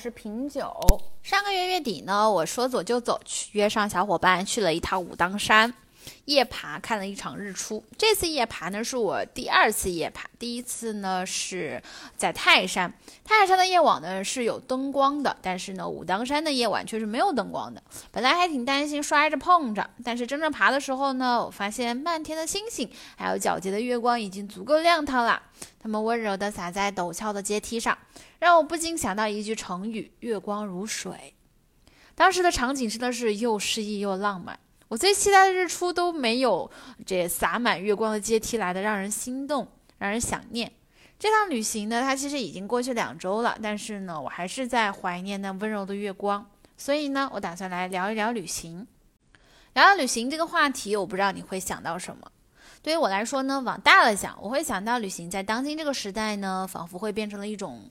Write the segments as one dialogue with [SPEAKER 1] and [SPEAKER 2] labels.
[SPEAKER 1] 是品酒。上个月月底呢，我说走就走，去约上小伙伴去了一趟武当山。夜爬看了一场日出。这次夜爬呢是我第二次夜爬，第一次呢是在泰山。泰山的夜晚呢是有灯光的，但是呢武当山的夜晚却是没有灯光的。本来还挺担心摔着碰着，但是真正爬的时候呢，我发现漫天的星星还有皎洁的月光已经足够亮堂了。它们温柔地洒在陡峭的阶梯上，让我不禁想到一句成语：月光如水。当时的场景真的是又诗意又浪漫。我最期待的日出都没有这洒满月光的阶梯来的让人心动，让人想念。这趟旅行呢，它其实已经过去两周了，但是呢，我还是在怀念那温柔的月光。所以呢，我打算来聊一聊旅行。聊聊旅行这个话题，我不知道你会想到什么。对于我来说呢，往大了想，我会想到旅行在当今这个时代呢，仿佛会变成了一种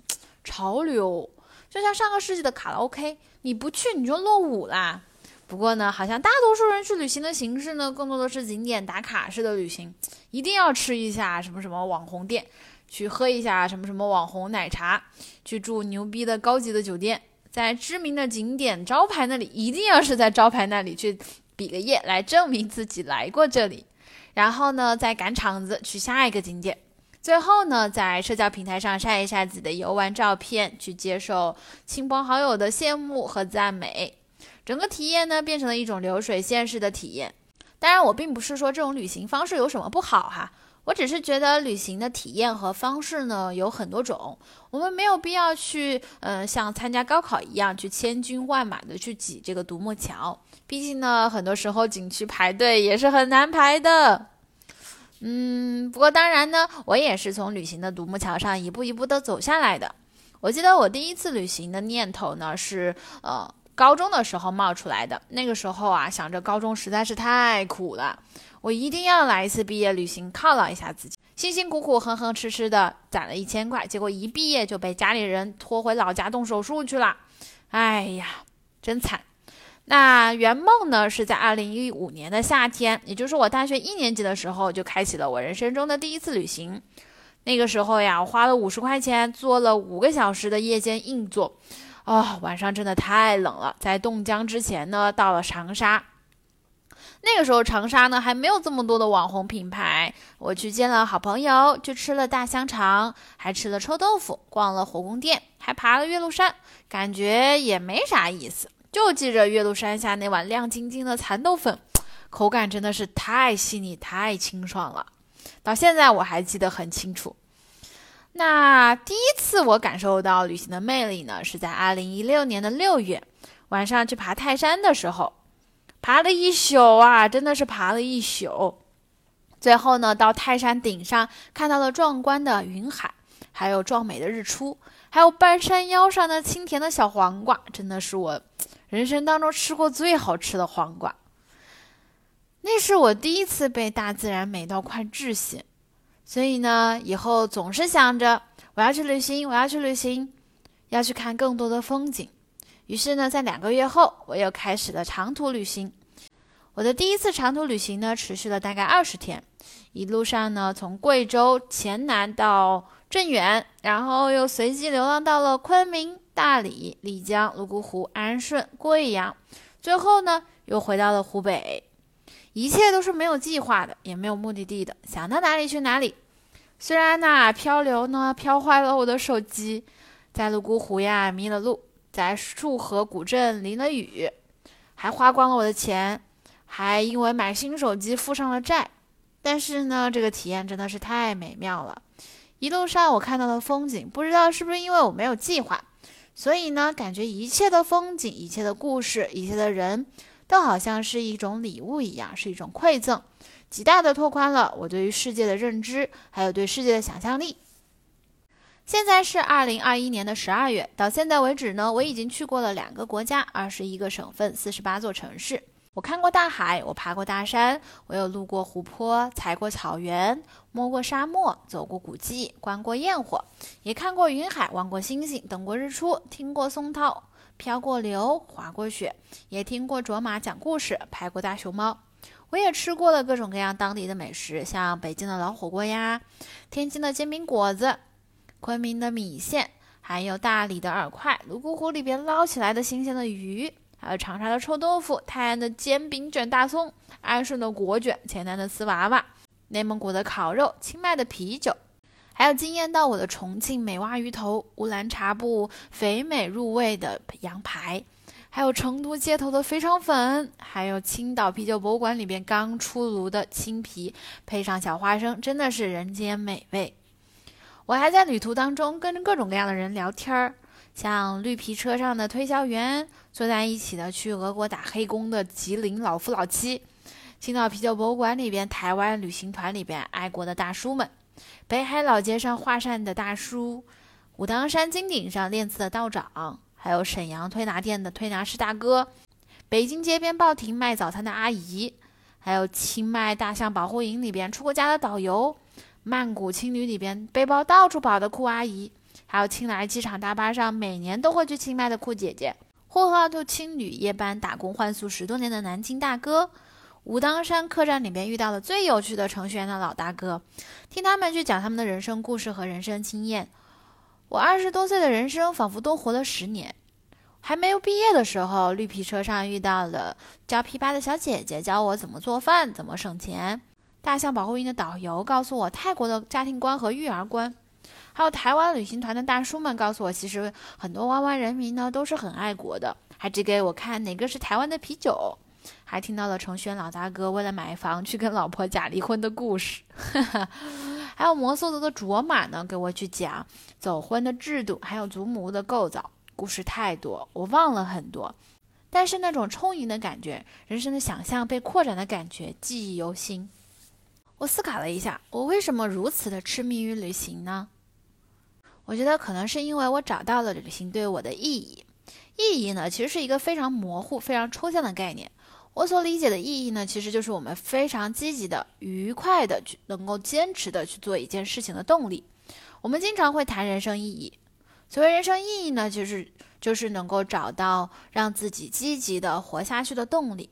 [SPEAKER 1] 潮流，就像上个世纪的卡拉 OK，你不去你就落伍啦。不过呢，好像大多数人去旅行的形式呢，更多的是景点打卡式的旅行，一定要吃一下什么什么网红店，去喝一下什么什么网红奶茶，去住牛逼的高级的酒店，在知名的景点招牌那里，一定要是在招牌那里去比个耶，来证明自己来过这里，然后呢，再赶场子去下一个景点，最后呢，在社交平台上晒一晒自己的游玩照片，去接受亲朋好友的羡慕和赞美。整个体验呢，变成了一种流水线式的体验。当然，我并不是说这种旅行方式有什么不好哈，我只是觉得旅行的体验和方式呢有很多种，我们没有必要去，嗯，像参加高考一样去千军万马的去挤这个独木桥。毕竟呢，很多时候景区排队也是很难排的。嗯，不过当然呢，我也是从旅行的独木桥上一步一步的走下来的。我记得我第一次旅行的念头呢是，呃。高中的时候冒出来的，那个时候啊，想着高中实在是太苦了，我一定要来一次毕业旅行犒劳一下自己。辛辛苦苦、哼哼哧哧的攒了一千块，结果一毕业就被家里人拖回老家动手术去了。哎呀，真惨。那圆梦呢，是在二零一五年的夏天，也就是我大学一年级的时候，就开启了我人生中的第一次旅行。那个时候呀，我花了五十块钱坐了五个小时的夜间硬座。哦，晚上真的太冷了。在冻僵之前呢，到了长沙。那个时候长沙呢还没有这么多的网红品牌。我去见了好朋友，去吃了大香肠，还吃了臭豆腐，逛了火宫殿，还爬了岳麓山，感觉也没啥意思。就记着岳麓山下那碗亮晶晶的蚕豆粉，口感真的是太细腻、太清爽了。到现在我还记得很清楚。那第一次我感受到旅行的魅力呢，是在二零一六年的六月晚上去爬泰山的时候，爬了一宿啊，真的是爬了一宿。最后呢，到泰山顶上看到了壮观的云海，还有壮美的日出，还有半山腰上的清甜的小黄瓜，真的是我人生当中吃过最好吃的黄瓜。那是我第一次被大自然美到快窒息。所以呢，以后总是想着我要去旅行，我要去旅行，要去看更多的风景。于是呢，在两个月后，我又开始了长途旅行。我的第一次长途旅行呢，持续了大概二十天，一路上呢，从贵州黔南到镇远，然后又随机流浪到了昆明、大理、丽江、泸沽湖、安顺、贵阳，最后呢，又回到了湖北。一切都是没有计划的，也没有目的地的，想到哪里去哪里。虽然那漂流呢漂坏了我的手机，在泸沽湖呀迷了路，在束河古镇淋了雨，还花光了我的钱，还因为买新手机负上了债。但是呢，这个体验真的是太美妙了。一路上我看到的风景，不知道是不是因为我没有计划，所以呢，感觉一切的风景、一切的故事、一切的人。都好像是一种礼物一样，是一种馈赠，极大的拓宽了我对于世界的认知，还有对世界的想象力。现在是二零二一年的十二月，到现在为止呢，我已经去过了两个国家，二十一个省份，四十八座城市。我看过大海，我爬过大山，我有路过湖泊，踩过草原，摸过沙漠，走过古迹，观过焰火，也看过云海，望过星星，等过日出，听过松涛。飘过流，滑过雪，也听过卓玛讲故事，拍过大熊猫。我也吃过了各种各样当地的美食，像北京的老火锅呀，天津的煎饼果子，昆明的米线，还有大理的饵块、泸沽湖里边捞起来的新鲜的鱼，还有长沙的臭豆腐、泰安的煎饼卷大葱、安顺的果卷、黔南的丝娃娃、内蒙古的烤肉、清迈的啤酒，还有惊艳到我的重庆美蛙鱼头、乌兰察布肥美入味的羊排。还有成都街头的肥肠粉，还有青岛啤酒博物馆里边刚出炉的青啤，配上小花生，真的是人间美味。我还在旅途当中跟着各种各样的人聊天儿，像绿皮车上的推销员，坐在一起的去俄国打黑工的吉林老夫老妻，青岛啤酒博物馆里边台湾旅行团里边爱国的大叔们，北海老街上画扇的大叔，武当山金顶上练字的道长。还有沈阳推拿店的推拿师大哥，北京街边报亭卖早餐的阿姨，还有清迈大象保护营里边出过家的导游，曼谷青旅里边背包到处跑的酷阿姨，还有青莱机场大巴上每年都会去清迈的酷姐姐，呼和浩特青旅夜班打工换宿十多年的南京大哥，武当山客栈里边遇到了最有趣的程序员的老大哥，听他们去讲他们的人生故事和人生经验。我二十多岁的人生仿佛多活了十年。还没有毕业的时候，绿皮车上遇到了教琵琶的小姐姐，教我怎么做饭，怎么省钱。大象保护营的导游告诉我泰国的家庭观和育儿观。还有台湾旅行团的大叔们告诉我，其实很多湾湾人民呢都是很爱国的，还指给我看哪个是台湾的啤酒。还听到了程轩老大哥为了买房去跟老婆假离婚的故事。还有摩梭族的卓玛呢，给我去讲走婚的制度，还有祖母的构造，故事太多，我忘了很多。但是那种充盈的感觉，人生的想象被扩展的感觉，记忆犹新。我思考了一下，我为什么如此的痴迷于旅行呢？我觉得可能是因为我找到了旅行对我的意义。意义呢，其实是一个非常模糊、非常抽象的概念。我所理解的意义呢，其实就是我们非常积极的、愉快的去能够坚持的去做一件事情的动力。我们经常会谈人生意义，所谓人生意义呢，就是就是能够找到让自己积极的活下去的动力。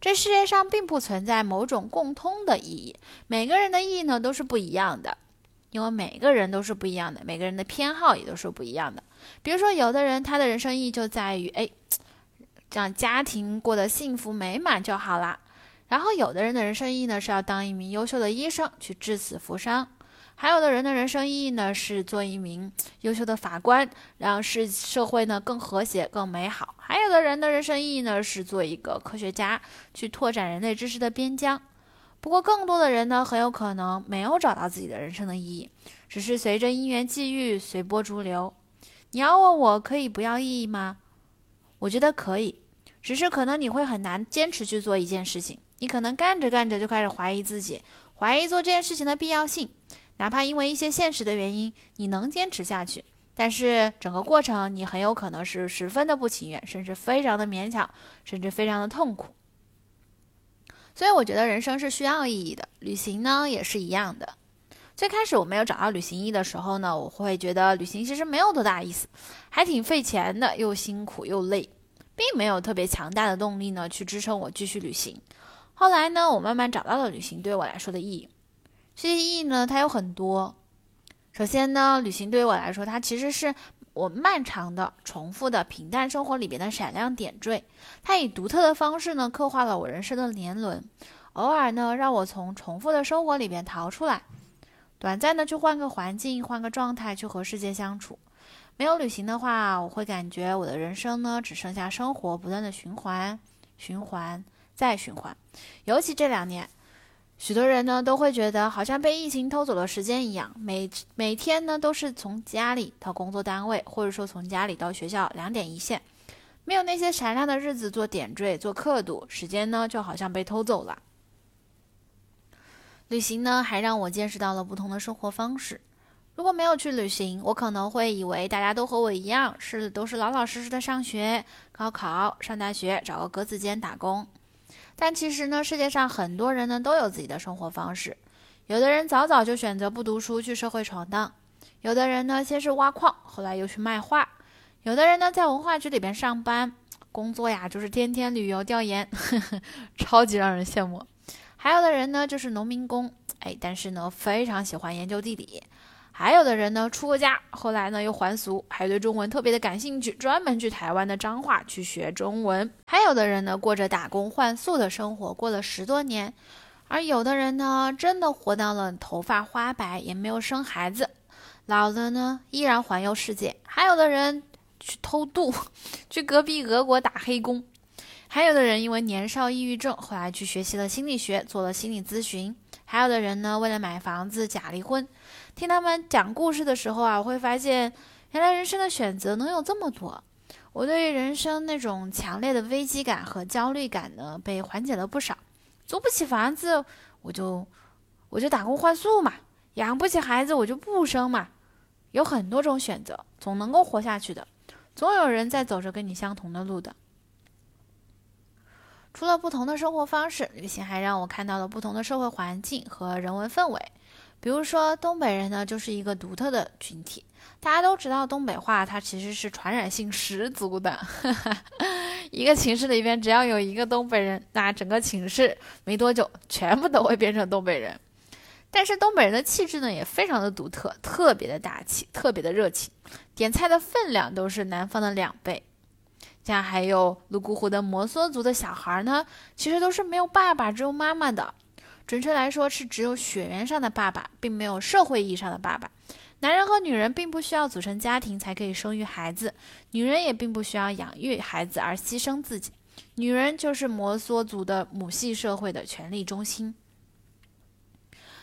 [SPEAKER 1] 这世界上并不存在某种共通的意义，每个人的意义呢都是不一样的，因为每个人都是不一样的，每个人的偏好也都是不一样的。比如说，有的人他的人生意义就在于，哎。让家庭过得幸福美满就好啦。然后，有的人的人生意义呢是要当一名优秀的医生，去至死扶伤；还有的人的人生意义呢是做一名优秀的法官，让世社会呢更和谐、更美好；还有的人的人生意义呢是做一个科学家，去拓展人类知识的边疆。不过，更多的人呢很有可能没有找到自己的人生的意义，只是随着因缘际遇随波逐流。你要问我可以不要意义吗？我觉得可以。只是可能你会很难坚持去做一件事情，你可能干着干着就开始怀疑自己，怀疑做这件事情的必要性，哪怕因为一些现实的原因，你能坚持下去，但是整个过程你很有可能是十分的不情愿，甚至非常的勉强，甚至非常的痛苦。所以我觉得人生是需要意义的，旅行呢也是一样的。最开始我没有找到旅行意义的时候呢，我会觉得旅行其实没有多大意思，还挺费钱的，又辛苦又累。并没有特别强大的动力呢，去支撑我继续旅行。后来呢，我慢慢找到了旅行对我来说的意义。这些意义呢，它有很多。首先呢，旅行对于我来说，它其实是我漫长的、重复的平淡生活里边的闪亮点缀。它以独特的方式呢，刻画了我人生的年轮。偶尔呢，让我从重复的生活里边逃出来，短暂的去换个环境、换个状态，去和世界相处。没有旅行的话，我会感觉我的人生呢只剩下生活不断的循环、循环再循环。尤其这两年，许多人呢都会觉得好像被疫情偷走了时间一样，每每天呢都是从家里到工作单位，或者说从家里到学校两点一线，没有那些闪亮的日子做点缀、做刻度，时间呢就好像被偷走了。旅行呢还让我见识到了不同的生活方式。如果没有去旅行，我可能会以为大家都和我一样，是都是老老实实的上学、高考、上大学，找个格子间打工。但其实呢，世界上很多人呢都有自己的生活方式。有的人早早就选择不读书去社会闯荡，有的人呢先是挖矿，后来又去卖画，有的人呢在文化局里边上班，工作呀就是天天旅游调研呵呵，超级让人羡慕。还有的人呢就是农民工，哎，但是呢非常喜欢研究地理。还有的人呢出过家，后来呢又还俗，还对中文特别的感兴趣，专门去台湾的彰化去学中文。还有的人呢过着打工换宿的生活，过了十多年。而有的人呢真的活到了头发花白，也没有生孩子，老了呢依然环游世界。还有的人去偷渡，去隔壁俄国打黑工。还有的人因为年少抑郁症，后来去学习了心理学，做了心理咨询。还有的人呢为了买房子假离婚。听他们讲故事的时候啊，我会发现，原来人生的选择能有这么多。我对于人生那种强烈的危机感和焦虑感呢，被缓解了不少。租不起房子，我就我就打工换宿嘛；养不起孩子，我就不生嘛。有很多种选择，总能够活下去的。总有人在走着跟你相同的路的。除了不同的生活方式，旅行还让我看到了不同的社会环境和人文氛围。比如说，东北人呢，就是一个独特的群体。大家都知道，东北话它其实是传染性十足的。一个寝室里边只要有一个东北人，那整个寝室没多久全部都会变成东北人。但是东北人的气质呢，也非常的独特，特别的大气，特别的热情，点菜的分量都是南方的两倍。像还有泸沽湖的摩梭族的小孩呢，其实都是没有爸爸，只有妈妈的。准确来说，是只有血缘上的爸爸，并没有社会意义上的爸爸。男人和女人并不需要组成家庭才可以生育孩子，女人也并不需要养育孩子而牺牲自己。女人就是摩梭族的母系社会的权力中心。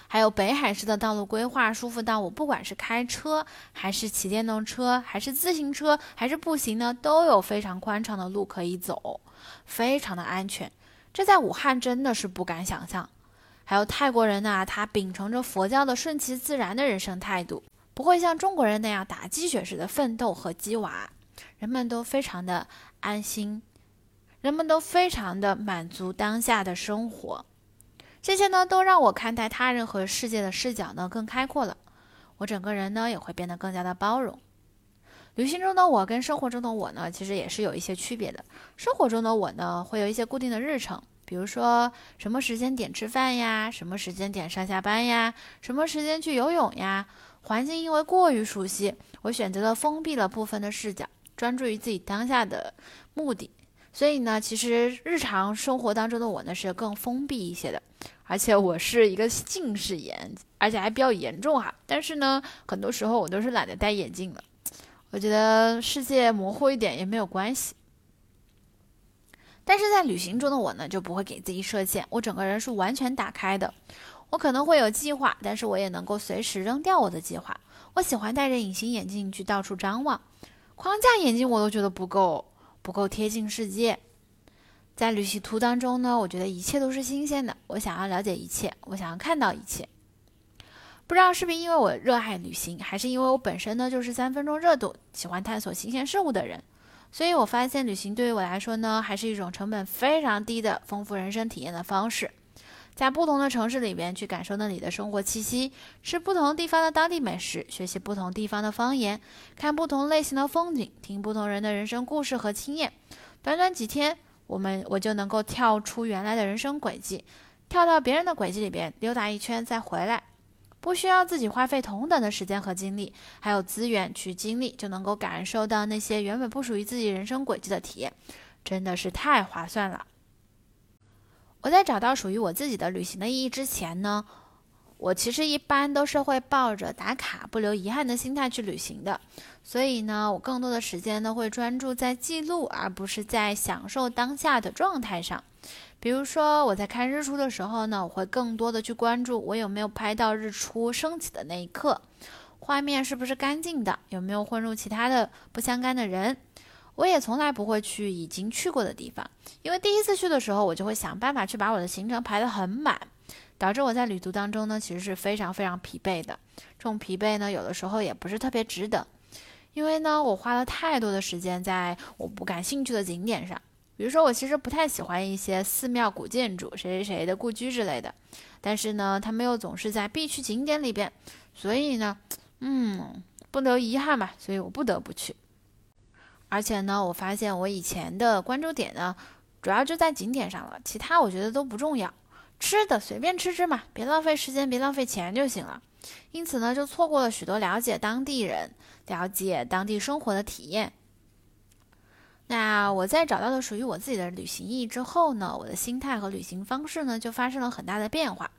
[SPEAKER 1] 还有北海市的道路规划舒服到我不管是开车，还是骑电动车，还是自行车，还是步行呢，都有非常宽敞的路可以走，非常的安全。这在武汉真的是不敢想象。还有泰国人呢，他秉承着佛教的顺其自然的人生态度，不会像中国人那样打鸡血似的奋斗和鸡娃，人们都非常的安心，人们都非常的满足当下的生活，这些呢都让我看待他人和世界的视角呢更开阔了，我整个人呢也会变得更加的包容。旅行中的我跟生活中的我呢，其实也是有一些区别的。生活中的我呢，会有一些固定的日程。比如说什么时间点吃饭呀，什么时间点上下班呀，什么时间去游泳呀？环境因为过于熟悉，我选择了封闭了部分的视角，专注于自己当下的目的。所以呢，其实日常生活当中的我呢是更封闭一些的，而且我是一个近视眼，而且还比较严重哈。但是呢，很多时候我都是懒得戴眼镜了，我觉得世界模糊一点也没有关系。但是在旅行中的我呢，就不会给自己设限，我整个人是完全打开的。我可能会有计划，但是我也能够随时扔掉我的计划。我喜欢戴着隐形眼镜去到处张望，框架眼镜我都觉得不够，不够贴近世界。在旅行途当中呢，我觉得一切都是新鲜的，我想要了解一切，我想要看到一切。不知道是不是因为我热爱旅行，还是因为我本身呢就是三分钟热度，喜欢探索新鲜事物的人。所以我发现旅行对于我来说呢，还是一种成本非常低的丰富人生体验的方式。在不同的城市里边去感受那里的生活气息，吃不同地方的当地美食，学习不同地方的方言，看不同类型的风景，听不同人的人生故事和经验。短短几天，我们我就能够跳出原来的人生轨迹，跳到别人的轨迹里边溜达一圈再回来。不需要自己花费同等的时间和精力，还有资源去经历，就能够感受到那些原本不属于自己人生轨迹的体验，真的是太划算了。我在找到属于我自己的旅行的意义之前呢，我其实一般都是会抱着打卡不留遗憾的心态去旅行的，所以呢，我更多的时间呢会专注在记录，而不是在享受当下的状态上。比如说，我在看日出的时候呢，我会更多的去关注我有没有拍到日出升起的那一刻，画面是不是干净的，有没有混入其他的不相干的人。我也从来不会去已经去过的地方，因为第一次去的时候，我就会想办法去把我的行程排得很满，导致我在旅途当中呢，其实是非常非常疲惫的。这种疲惫呢，有的时候也不是特别值得，因为呢，我花了太多的时间在我不感兴趣的景点上。比如说，我其实不太喜欢一些寺庙、古建筑、谁谁谁的故居之类的，但是呢，他们又总是在必去景点里边，所以呢，嗯，不留遗憾嘛，所以我不得不去。而且呢，我发现我以前的关注点呢，主要就在景点上了，其他我觉得都不重要，吃的随便吃吃嘛，别浪费时间，别浪费钱就行了。因此呢，就错过了许多了解当地人、了解当地生活的体验。那我在找到了属于我自己的旅行意义之后呢，我的心态和旅行方式呢就发生了很大的变化。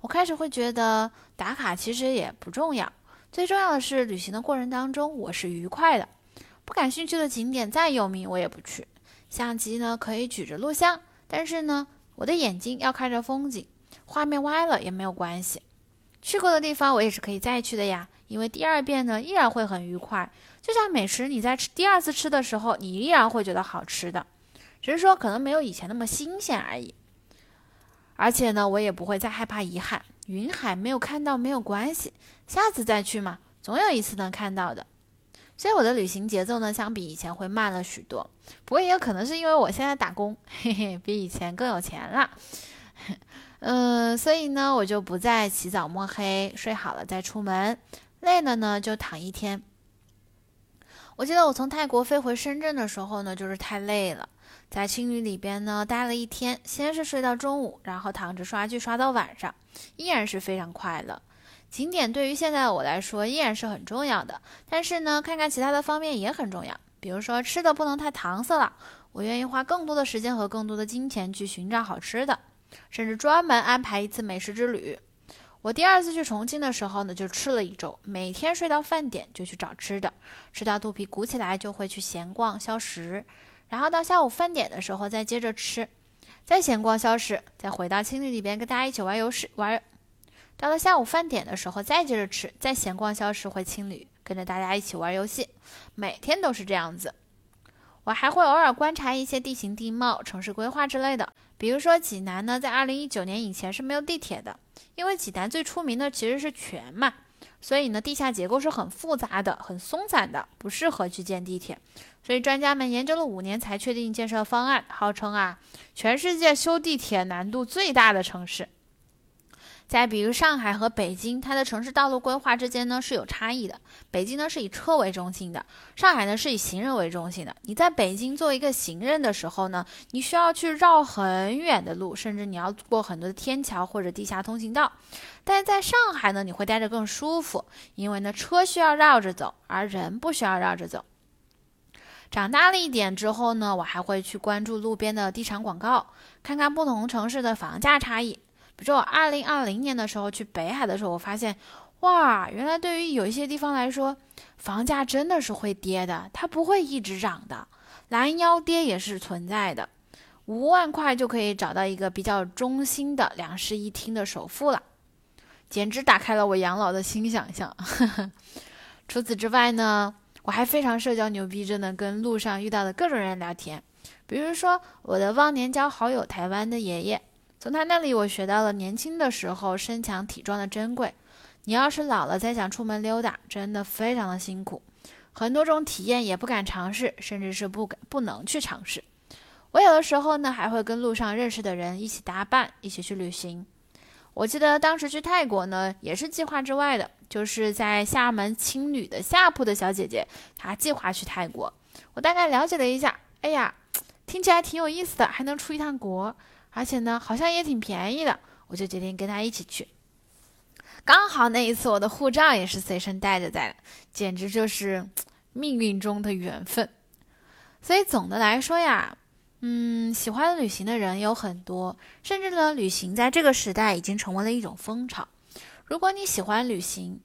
[SPEAKER 1] 我开始会觉得打卡其实也不重要，最重要的是旅行的过程当中我是愉快的。不感兴趣的景点再有名我也不去，相机呢可以举着录像，但是呢我的眼睛要看着风景，画面歪了也没有关系。去过的地方我也是可以再去的呀，因为第二遍呢依然会很愉快。就像美食，你在吃第二次吃的时候，你依然会觉得好吃的，只是说可能没有以前那么新鲜而已。而且呢，我也不会再害怕遗憾，云海没有看到没有关系，下次再去嘛，总有一次能看到的。所以我的旅行节奏呢，相比以前会慢了许多。不过也有可能是因为我现在打工，嘿嘿，比以前更有钱了。嗯，所以呢，我就不再起早摸黑，睡好了再出门，累了呢就躺一天。我记得我从泰国飞回深圳的时候呢，就是太累了，在青旅里边呢待了一天，先是睡到中午，然后躺着刷剧刷到晚上，依然是非常快乐。景点对于现在的我来说依然是很重要的，但是呢，看看其他的方面也很重要，比如说吃的不能太搪塞了，我愿意花更多的时间和更多的金钱去寻找好吃的，甚至专门安排一次美食之旅。我第二次去重庆的时候呢，就吃了一周，每天睡到饭点就去找吃的，吃到肚皮鼓起来就会去闲逛消食，然后到下午饭点的时候再接着吃，再闲逛消食，再回到青旅里边跟大家一起玩游戏玩。到了下午饭点的时候再接着吃，再闲逛消食回青旅，跟着大家一起玩游戏，每天都是这样子。我还会偶尔观察一些地形地貌、城市规划之类的，比如说济南呢，在二零一九年以前是没有地铁的。因为济南最出名的其实是泉嘛，所以呢，地下结构是很复杂的、很松散的，不适合去建地铁。所以专家们研究了五年才确定建设方案，号称啊，全世界修地铁难度最大的城市。再比如上海和北京，它的城市道路规划之间呢是有差异的。北京呢是以车为中心的，上海呢是以行人为中心的。你在北京做一个行人的时候呢，你需要去绕很远的路，甚至你要过很多的天桥或者地下通行道。但是在上海呢，你会待着更舒服，因为呢车需要绕着走，而人不需要绕着走。长大了一点之后呢，我还会去关注路边的地产广告，看看不同城市的房价差异。比如说，我二零二零年的时候去北海的时候，我发现，哇，原来对于有一些地方来说，房价真的是会跌的，它不会一直涨的，拦腰跌也是存在的。五万块就可以找到一个比较中心的两室一厅的首付了，简直打开了我养老的新想象。除此之外呢，我还非常社交牛逼，真的跟路上遇到的各种人聊天，比如说我的忘年交好友台湾的爷爷。从他那里，我学到了年轻的时候身强体壮的珍贵。你要是老了再想出门溜达，真的非常的辛苦，很多种体验也不敢尝试，甚至是不敢不能去尝试。我有的时候呢，还会跟路上认识的人一起搭伴，一起去旅行。我记得当时去泰国呢，也是计划之外的，就是在厦门青旅的下铺的小姐姐，她计划去泰国。我大概了解了一下，哎呀，听起来挺有意思的，还能出一趟国。而且呢，好像也挺便宜的，我就决定跟他一起去。刚好那一次我的护照也是随身带着在的，简直就是命运中的缘分。所以总的来说呀，嗯，喜欢旅行的人有很多，甚至呢，旅行在这个时代已经成为了一种风潮。如果你喜欢旅行，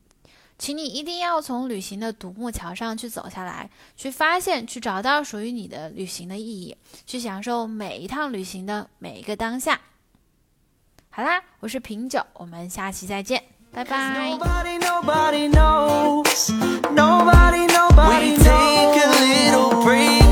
[SPEAKER 1] 请你一定要从旅行的独木桥上去走下来，去发现，去找到属于你的旅行的意义，去享受每一趟旅行的每一个当下。好啦，我是品酒，我们下期再见，拜拜。
[SPEAKER 2] time and place, and baby,